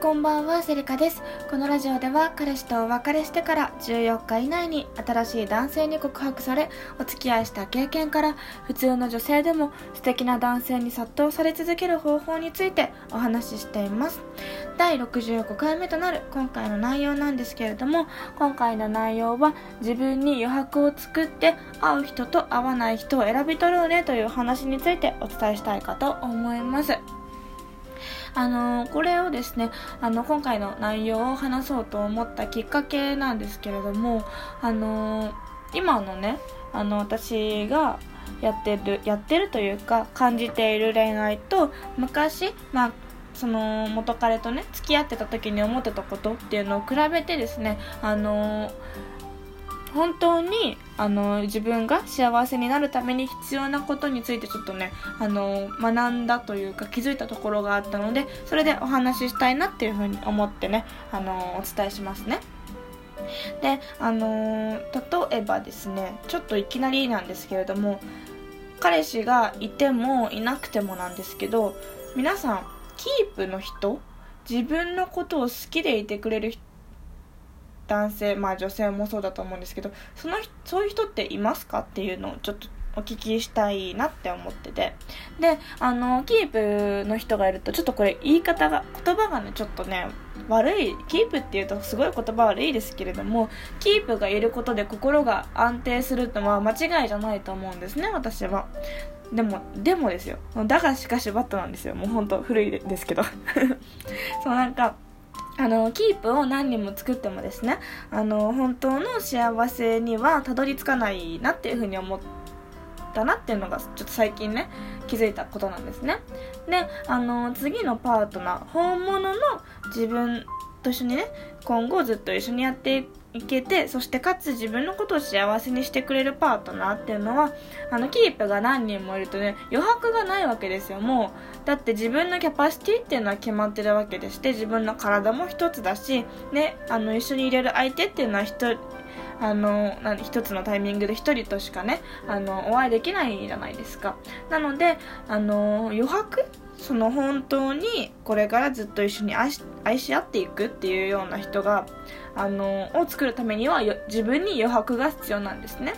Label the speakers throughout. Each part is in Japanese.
Speaker 1: こんばんはセリカです。このラジオでは彼氏とお別れしてから14日以内に新しい男性に告白されお付き合いした経験から普通の女性でも素敵な男性に殺到され続ける方法についてお話ししています。第65回目となる今回の内容なんですけれども今回の内容は自分に余白を作って会う人と会わない人を選び取ろうねという話についてお伝えしたいかと思います。あのこれをですねあの今回の内容を話そうと思ったきっかけなんですけれどもあの今のねあの私がやってるやってるというか感じている恋愛と昔まあその元彼とね付き合ってた時に思ってたことっていうのを比べてですねあの本当にあの自分が幸せになるために必要なことについてちょっとねあの学んだというか気づいたところがあったのでそれでお話ししたいなっていうふうに思ってねあのお伝えしますね。であの例えばですねちょっといきなりなんですけれども彼氏がいてもいなくてもなんですけど皆さんキープの人？自分のことを好きでいてくれる人？男性まあ女性もそうだと思うんですけどそのそういう人っていますかっていうのをちょっとお聞きしたいなって思ってて。であのキープの人がいるとちょっとこれ言い方が言葉がねちょっとね悪いキープっていうとすごい言葉悪いですけれどもキープがいることで心が安定するのは間違いじゃないと思うんですね私は。でもでもですよ。だがしかしバットなんですよ。もうほんと古いですけど。そうなんかあのキープを何人も作ってもですねあの本当の幸せにはたどり着かないなっていうふうに思ったなっていうのがちょっと最近ね気づいたことなんですね。であの次のパートナー本物の自分と一緒にね今後ずっと一緒にやっていくいけてそしてかつ自分のことを幸せにしてくれるパートナーっていうのはあのキープが何人もいるとね余白がないわけですよ。もうだって自分のキャパシティっていうのは決まってるわけでして自分の体も一つだし、ね、あの一緒にいれる相手っていうのは一あの一つのタイミングで一人としかねあのお会いできないじゃないですか。なのであの余白その本当にこれからずっと一緒に愛し愛し合っていくっていうような人があのを作るためには自分に余白が必要なんですね。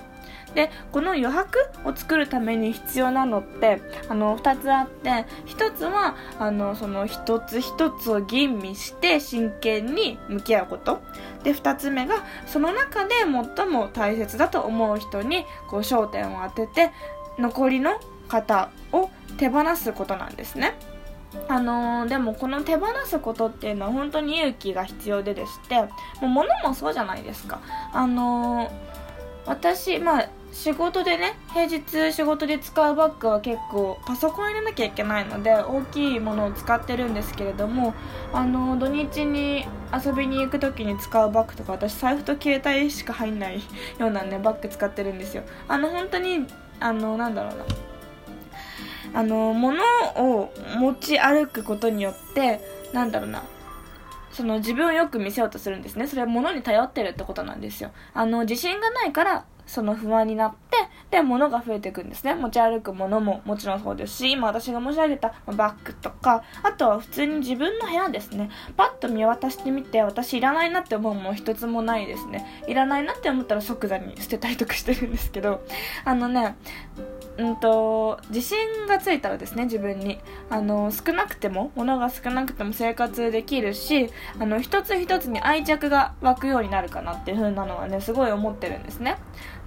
Speaker 1: でこの余白を作るために必要なのってあの2つあって1つはあのその一つ一つを吟味して真剣に向き合うこと。で2つ目がその中で最も大切だと思う人にこう焦点を当てて残りの方を手放すことなんですね。あのー、でもこの手放すことっていうのは本当に勇気が必要ででしてもう物もそうじゃないですか。あのー、私まあ仕事でね平日仕事で使うバッグは結構パソコン入れなきゃいけないので大きいものを使ってるんですけれどもあの土日に遊びに行く時に使うバッグとか私財布と携帯しか入んないようなねバッグ使ってるんですよ。あの本当にあのなんだろうな。あの物を持ち歩くことによってなんだろうな。その自分をよく見せようとするんですね。それは物に頼ってるってことなんですよ。あの自信がないからその不安になってで物が増えていくんですね。持ち歩くものももちろんそうですし今私が申し上げたバッグとかあとは普通に自分の部屋ですね。パッと見渡してみて私いらないなって思うもの一つもないですね。いらないなって思ったら即座に捨てたりとかしてるんですけどあのねうんと自信がついたらですね自分に。あの少なくても物が少なくても生活できるしあの一つ一つに愛着が湧くようになるかなっていう風なのはねすごい思ってるんですね。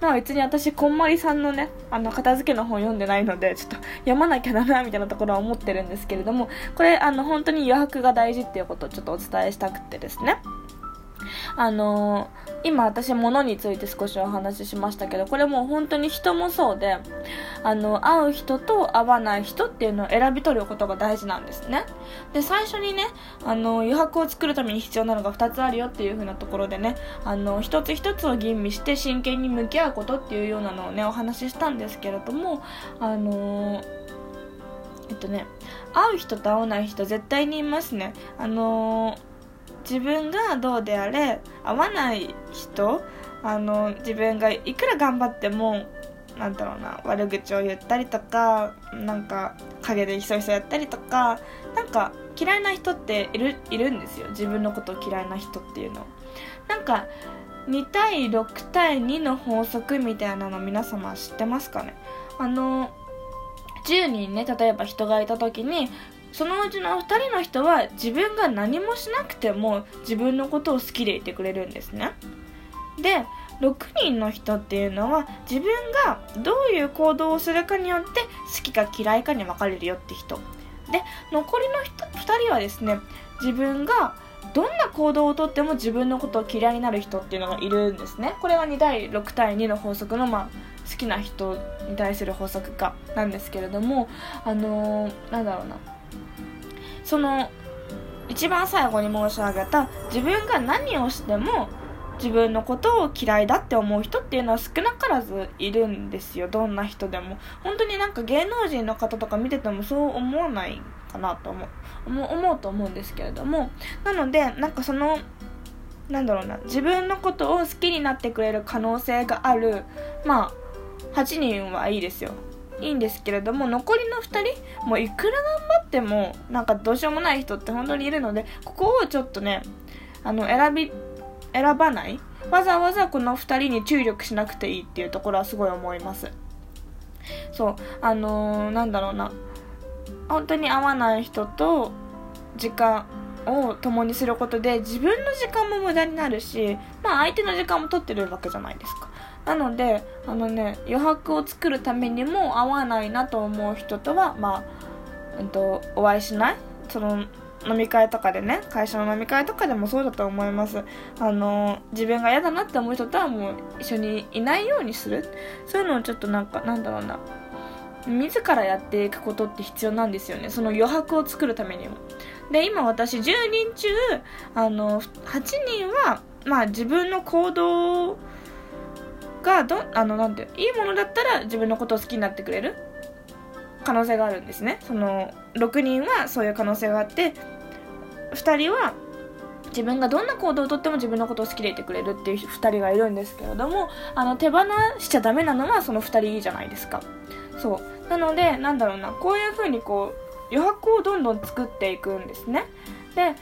Speaker 1: まあ別に私こんまりさんのねあの片付けの本読んでないのでちょっと読まなきゃダメだみたいなところは思ってるんですけれどもこれあの本当に余白が大事っていうことをちょっとお伝えしたくてですね。あの、今私物について少しお話ししましたけどこれもう本当に人もそうであの会う人と会わない人っていうのを選び取ることが大事なんですね。で最初にねあの余白を作るために必要なのが2つあるよっていう風なところでねあの一つ一つを吟味して真剣に向き合うことっていうようなのをねお話ししたんですけれどもあのえっとね会う人と会わない人絶対にいますね。あのー自分がどうであれ合わない人あの自分がいくら頑張ってもなんだろうな悪口を言ったりとかなんか陰でひそひそやったりとかなんか嫌いな人っているいるんですよ。自分のことを嫌いな人っていうのなんか2対6対2の法則みたいなの皆様知ってますかね？あの10人ね例えば人がいた時にそのうちの2人の人は自分が何もしなくても自分のことを好きでいてくれるんですね。で6人の人っていうのは自分がどういう行動をするかによって好きか嫌いかに分かれるよって人。で残りの人2人はですね自分がどんな行動をとっても自分のことを嫌いになる人っていうのがいるんですね。これは2対6対2の法則の、まあ、好きな人に対する法則化なんですけれどもあのー、なんだろうな。その一番最後に申し上げた自分が何をしても自分のことを嫌いだって思う人っていうのは少なからずいるんですよ。どんな人でも。本当になんか芸能人の方とか見ててもそう思わないかなと思う。思うと思うんですけれども。なのでなんかそのなんだろうな。自分のことを好きになってくれる可能性がある。まあ8人はいいですよ。いいんですけれども残りの2人もういくら頑張ってもなんかどうしようもない人って本当にいるのでここをちょっとねあの選び選ばないわざわざこの2人に注力しなくていいっていうところはすごい思います。そうあのー、なんだろうな。本当に合わない人と時間を共にすることで自分の時間も無駄になるし、まあ、相手の時間も取ってるわけじゃないですか。なのであのね余白を作るためにも合わないなと思う人とはまあ、えっと、お会いしない？その飲み会とかでね会社の飲み会とかでもそうだと思います。あの自分が嫌だなって思う人とはもう一緒にいないようにする。そういうのをちょっとなんかなんだろうな。自らやっていくことって必要なんですよね。その余白を作るためにも。で今私10人中あの8人はまあ自分の行動がどあのなんていいものだったら自分のことを好きになってくれる可能性があるんですね。その6人はそういう可能性があって2人は自分がどんな行動をとっても自分のことを好きでいてくれるっていう2人がいるんですけれどもあの手放しちゃダメなのはその2人いいじゃないですか。そう。なのでなんだろうなこういう風にこう余白をどんどん作っていくんですね。で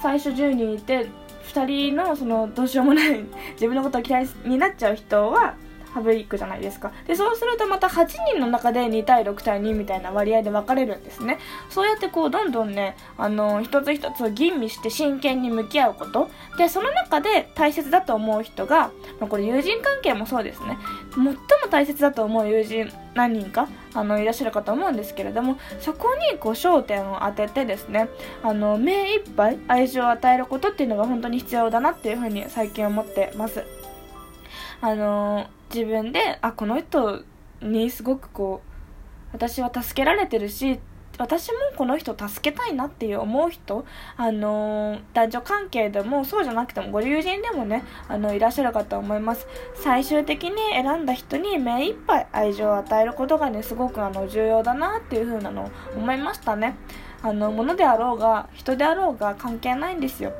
Speaker 1: 最初10人いて2人のそのどうしようもない 自分のことを嫌いになっちゃう人は省くじゃないですか。でそうするとまた8人の中で2対6対2みたいな割合で分かれるんですね。そうやってこうどんどんねあの一つ一つ吟味して真剣に向き合うこと。でその中で大切だと思う人が、まあ、これ友人関係もそうですね。最も大切だと思う友人何人かあのいらっしゃるかと思うんですけれどもそこにこう焦点を当ててですねあの目いっぱい愛情を与えることっていうのが本当に必要だなっていうふうに最近思ってます。あの自分であこの人にすごくこう私は助けられてるし私もこの人助けたいなっていう思う人、あの、男女関係でもそうじゃなくてもご友人でもねあのいらっしゃるかと思います。最終的に選んだ人に目いっぱい愛情を与えることがねすごくあの重要だなっていう風なのを思いましたね。あの物であろうが人であろうが関係ないんですよ。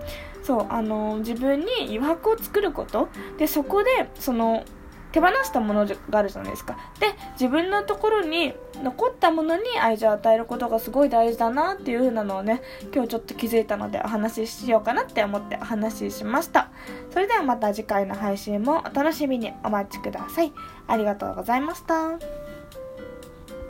Speaker 1: そうあの自分に余白を作ること。でそこでその手放したものがあるじゃないですか。で自分のところに残ったものに愛情を与えることがすごい大事だなっていう風なのをね今日ちょっと気づいたのでお話ししようかなって思ってお話ししました。それではまた次回の配信もお楽しみにお待ちください。ありがとうございました。